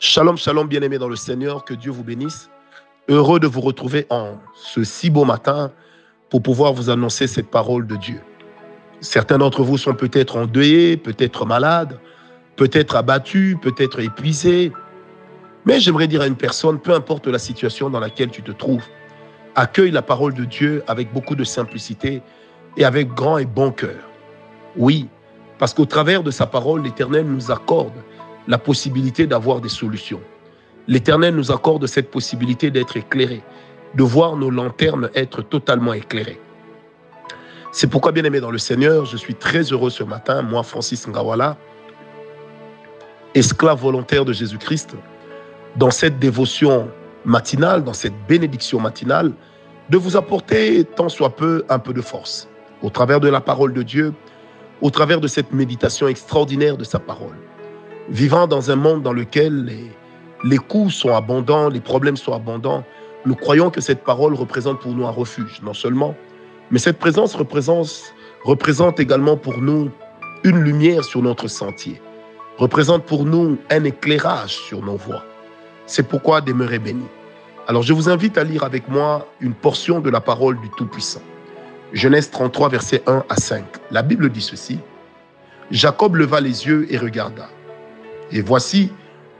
Shalom, shalom, bien-aimés dans le Seigneur, que Dieu vous bénisse. Heureux de vous retrouver en ce si beau matin pour pouvoir vous annoncer cette parole de Dieu. Certains d'entre vous sont peut-être endeuillés, peut-être malades, peut-être abattus, peut-être épuisés. Mais j'aimerais dire à une personne, peu importe la situation dans laquelle tu te trouves, accueille la parole de Dieu avec beaucoup de simplicité et avec grand et bon cœur. Oui, parce qu'au travers de sa parole, l'Éternel nous accorde la possibilité d'avoir des solutions. L'Éternel nous accorde cette possibilité d'être éclairés, de voir nos lanternes être totalement éclairées. C'est pourquoi, bien aimé dans le Seigneur, je suis très heureux ce matin, moi, Francis Ngawala, esclave volontaire de Jésus-Christ, dans cette dévotion matinale, dans cette bénédiction matinale, de vous apporter tant soit peu un peu de force, au travers de la parole de Dieu, au travers de cette méditation extraordinaire de sa parole vivant dans un monde dans lequel les, les coûts sont abondants, les problèmes sont abondants, nous croyons que cette parole représente pour nous un refuge, non seulement, mais cette présence représente, représente également pour nous une lumière sur notre sentier, représente pour nous un éclairage sur nos voies. C'est pourquoi demeurer béni. Alors je vous invite à lire avec moi une portion de la parole du Tout-Puissant. Genèse 33, versets 1 à 5. La Bible dit ceci. Jacob leva les yeux et regarda. Et voici,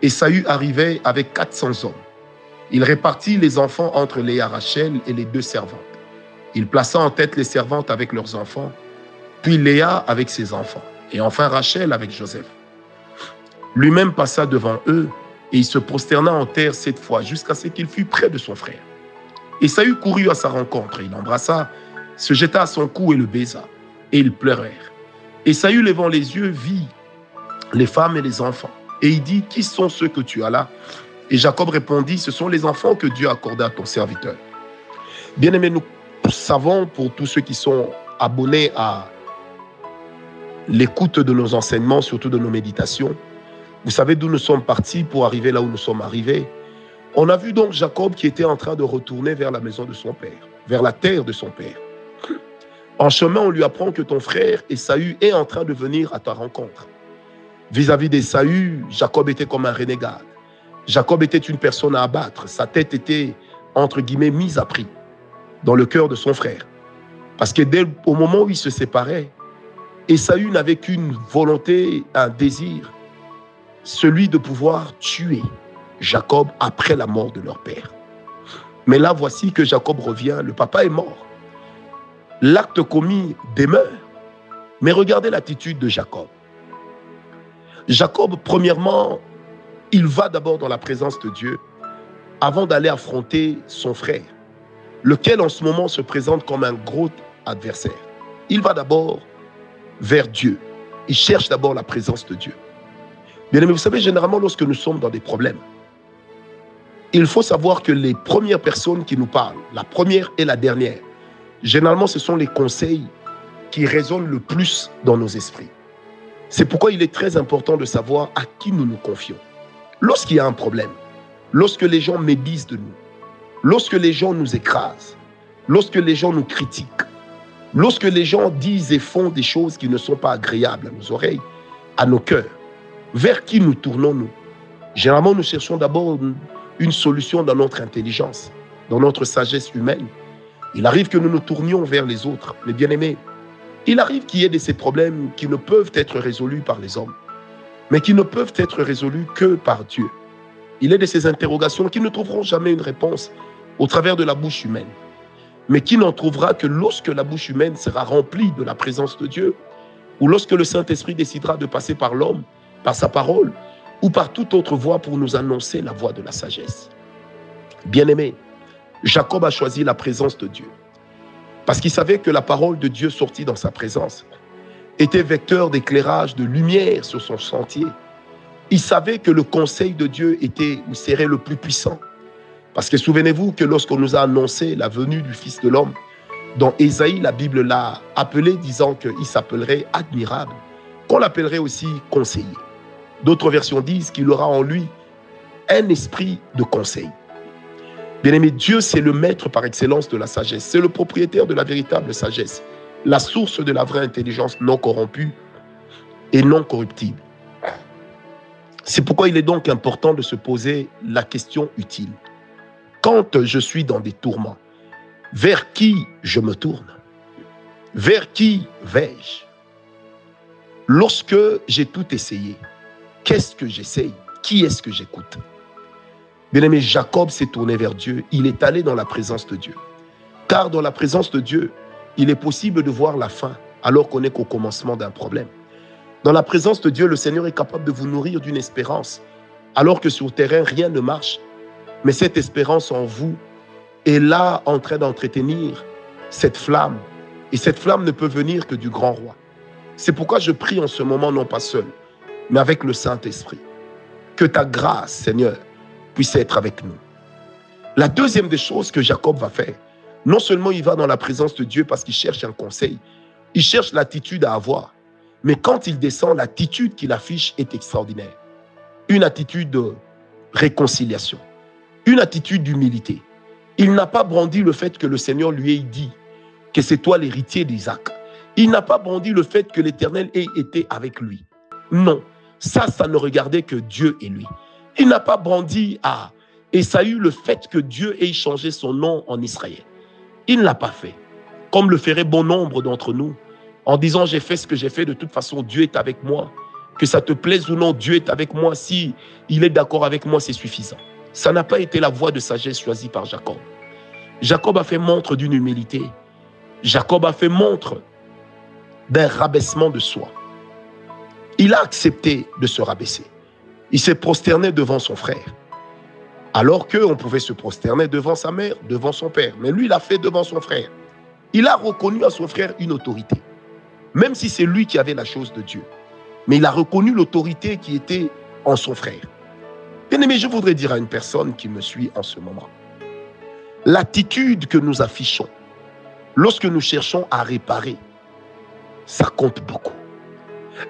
Esaü arrivait avec 400 hommes. Il répartit les enfants entre Léa Rachel et les deux servantes. Il plaça en tête les servantes avec leurs enfants, puis Léa avec ses enfants, et enfin Rachel avec Joseph. Lui-même passa devant eux, et il se prosterna en terre cette fois, jusqu'à ce qu'il fût près de son frère. Esaü courut à sa rencontre, il l'embrassa, se jeta à son cou et le baisa, et ils pleurèrent. Esaü, levant les yeux, vit les femmes et les enfants. Et il dit, qui sont ceux que tu as là? Et Jacob répondit, ce sont les enfants que Dieu a accordés à ton serviteur. Bien aimé, nous savons pour tous ceux qui sont abonnés à l'écoute de nos enseignements, surtout de nos méditations, vous savez d'où nous sommes partis pour arriver là où nous sommes arrivés. On a vu donc Jacob qui était en train de retourner vers la maison de son père, vers la terre de son père. En chemin, on lui apprend que ton frère Esaü est en train de venir à ta rencontre. Vis-à-vis d'Esaü, Jacob était comme un renégat. Jacob était une personne à abattre. Sa tête était, entre guillemets, mise à prix dans le cœur de son frère. Parce que dès au moment où ils se séparaient, Esaü n'avait qu'une volonté, un désir, celui de pouvoir tuer Jacob après la mort de leur père. Mais là, voici que Jacob revient, le papa est mort. L'acte commis demeure. Mais regardez l'attitude de Jacob. Jacob, premièrement, il va d'abord dans la présence de Dieu avant d'aller affronter son frère, lequel en ce moment se présente comme un gros adversaire. Il va d'abord vers Dieu. Il cherche d'abord la présence de Dieu. Bien aimé, vous savez, généralement, lorsque nous sommes dans des problèmes, il faut savoir que les premières personnes qui nous parlent, la première et la dernière, généralement, ce sont les conseils qui résonnent le plus dans nos esprits. C'est pourquoi il est très important de savoir à qui nous nous confions. Lorsqu'il y a un problème, lorsque les gens médisent de nous, lorsque les gens nous écrasent, lorsque les gens nous critiquent, lorsque les gens disent et font des choses qui ne sont pas agréables à nos oreilles, à nos cœurs, vers qui nous tournons-nous Généralement, nous cherchons d'abord une solution dans notre intelligence, dans notre sagesse humaine. Il arrive que nous nous tournions vers les autres, mes bien-aimés. Il arrive qu'il y ait de ces problèmes qui ne peuvent être résolus par les hommes, mais qui ne peuvent être résolus que par Dieu. Il est de ces interrogations qui ne trouveront jamais une réponse au travers de la bouche humaine, mais qui n'en trouvera que lorsque la bouche humaine sera remplie de la présence de Dieu, ou lorsque le Saint-Esprit décidera de passer par l'homme, par sa parole, ou par toute autre voie pour nous annoncer la voie de la sagesse. Bien-aimé, Jacob a choisi la présence de Dieu. Parce qu'il savait que la parole de Dieu sortie dans sa présence était vecteur d'éclairage, de lumière sur son sentier. Il savait que le conseil de Dieu était ou serait le plus puissant. Parce que souvenez-vous que lorsqu'on nous a annoncé la venue du Fils de l'homme, dans Ésaïe, la Bible l'a appelé disant qu'il s'appellerait admirable, qu'on l'appellerait aussi conseiller. D'autres versions disent qu'il aura en lui un esprit de conseil. Bien-aimé, Dieu, c'est le maître par excellence de la sagesse. C'est le propriétaire de la véritable sagesse, la source de la vraie intelligence non corrompue et non corruptible. C'est pourquoi il est donc important de se poser la question utile. Quand je suis dans des tourments, vers qui je me tourne? Vers qui vais-je? Lorsque j'ai tout essayé, qu'est-ce que j'essaye? Qui est-ce que j'écoute? Bien-aimé, Jacob s'est tourné vers Dieu, il est allé dans la présence de Dieu. Car dans la présence de Dieu, il est possible de voir la fin alors qu'on n'est qu'au commencement d'un problème. Dans la présence de Dieu, le Seigneur est capable de vous nourrir d'une espérance, alors que sur terrain, rien ne marche. Mais cette espérance en vous est là en train d'entretenir cette flamme. Et cette flamme ne peut venir que du grand roi. C'est pourquoi je prie en ce moment, non pas seul, mais avec le Saint-Esprit. Que ta grâce, Seigneur, puisse être avec nous. La deuxième des choses que Jacob va faire, non seulement il va dans la présence de Dieu parce qu'il cherche un conseil, il cherche l'attitude à avoir. Mais quand il descend, l'attitude qu'il affiche est extraordinaire. Une attitude de réconciliation, une attitude d'humilité. Il n'a pas brandi le fait que le Seigneur lui ait dit que c'est toi l'héritier d'Isaac. Il n'a pas brandi le fait que l'Éternel ait été avec lui. Non, ça, ça ne regardait que Dieu et lui. Il n'a pas brandi à Esaü le fait que Dieu ait changé son nom en Israël. Il ne l'a pas fait, comme le ferait bon nombre d'entre nous en disant j'ai fait ce que j'ai fait, de toute façon Dieu est avec moi. Que ça te plaise ou non, Dieu est avec moi. Si il est d'accord avec moi, c'est suffisant. Ça n'a pas été la voie de sagesse choisie par Jacob. Jacob a fait montre d'une humilité. Jacob a fait montre d'un rabaissement de soi. Il a accepté de se rabaisser. Il s'est prosterné devant son frère. Alors qu'on pouvait se prosterner devant sa mère, devant son père. Mais lui, il a fait devant son frère. Il a reconnu à son frère une autorité même si c'est lui qui avait la chose de Dieu. Mais il a reconnu l'autorité qui était en son frère. Bien aimé, je voudrais dire à une personne qui me suit en ce moment, l'attitude que nous affichons lorsque nous cherchons à réparer, ça compte beaucoup.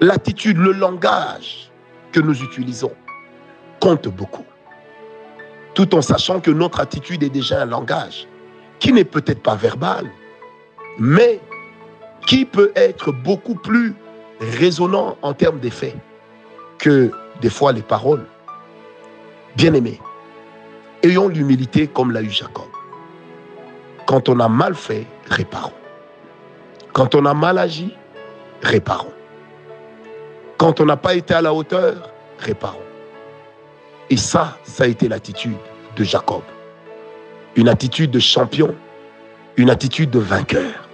L'attitude, le langage que nous utilisons compte beaucoup. Tout en sachant que notre attitude est déjà un langage qui n'est peut-être pas verbal, mais qui peut être beaucoup plus résonnant en termes d'effet que des fois les paroles. Bien-aimés, ayons l'humilité comme l'a eu Jacob. Quand on a mal fait, réparons. Quand on a mal agi, réparons. Quand on n'a pas été à la hauteur, réparons. Et ça, ça a été l'attitude de Jacob. Une attitude de champion, une attitude de vainqueur.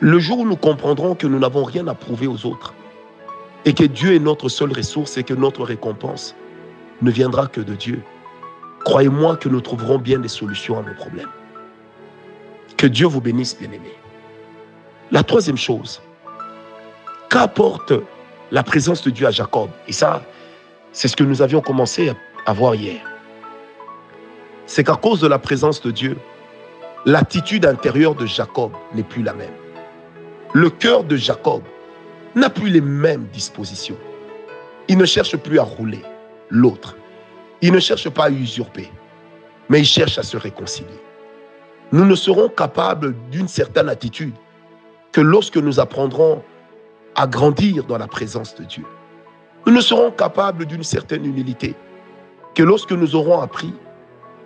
Le jour où nous comprendrons que nous n'avons rien à prouver aux autres et que Dieu est notre seule ressource et que notre récompense ne viendra que de Dieu, croyez-moi que nous trouverons bien des solutions à nos problèmes. Que Dieu vous bénisse, bien-aimés. La troisième chose, qu'apporte la présence de Dieu à Jacob Et ça, c'est ce que nous avions commencé à voir hier. C'est qu'à cause de la présence de Dieu, l'attitude intérieure de Jacob n'est plus la même le cœur de Jacob n'a plus les mêmes dispositions. Il ne cherche plus à rouler l'autre. Il ne cherche pas à usurper, mais il cherche à se réconcilier. Nous ne serons capables d'une certaine attitude que lorsque nous apprendrons à grandir dans la présence de Dieu. Nous ne serons capables d'une certaine humilité que lorsque nous aurons appris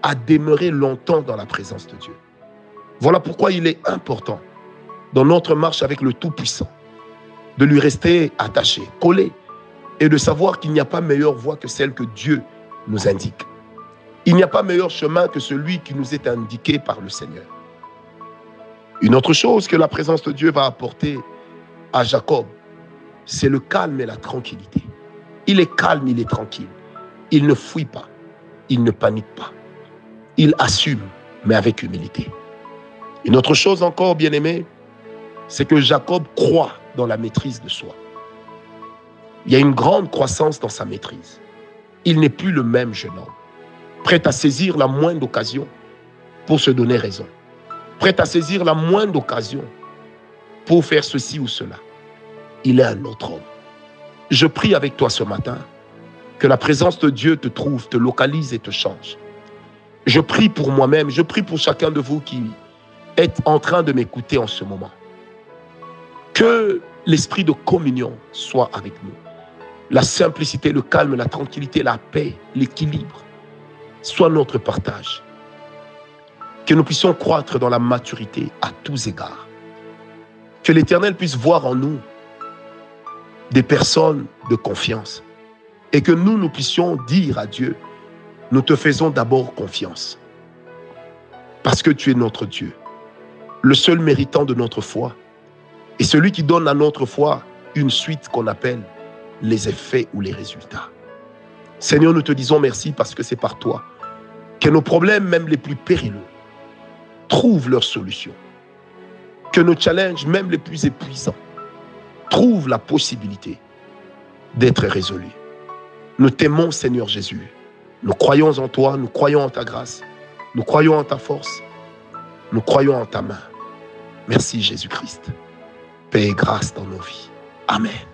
à demeurer longtemps dans la présence de Dieu. Voilà pourquoi il est important dans notre marche avec le Tout-Puissant, de lui rester attaché, collé, et de savoir qu'il n'y a pas meilleure voie que celle que Dieu nous indique. Il n'y a pas meilleur chemin que celui qui nous est indiqué par le Seigneur. Une autre chose que la présence de Dieu va apporter à Jacob, c'est le calme et la tranquillité. Il est calme, il est tranquille. Il ne fuit pas, il ne panique pas. Il assume, mais avec humilité. Une autre chose encore, bien aimé, c'est que Jacob croit dans la maîtrise de soi. Il y a une grande croissance dans sa maîtrise. Il n'est plus le même jeune homme, prêt à saisir la moindre occasion pour se donner raison, prêt à saisir la moindre occasion pour faire ceci ou cela. Il est un autre homme. Je prie avec toi ce matin que la présence de Dieu te trouve, te localise et te change. Je prie pour moi-même, je prie pour chacun de vous qui êtes en train de m'écouter en ce moment. Que l'esprit de communion soit avec nous. la simplicité, le calme, la tranquillité, la paix, l'équilibre soit notre partage. Que nous puissions croître dans la maturité à tous égards. Que l'Éternel puisse voir en nous des personnes de confiance. Et que nous, nous puissions dire à Dieu, nous te faisons d'abord confiance. Parce que tu es notre Dieu, le seul méritant de notre foi, et celui qui donne à notre foi une suite qu'on appelle les effets ou les résultats. Seigneur, nous te disons merci parce que c'est par toi que nos problèmes, même les plus périlleux, trouvent leur solution. Que nos challenges, même les plus épuisants, trouvent la possibilité d'être résolus. Nous t'aimons, Seigneur Jésus. Nous croyons en toi, nous croyons en ta grâce, nous croyons en ta force, nous croyons en ta main. Merci Jésus-Christ. Paix et grâce dans nos vies. Amen.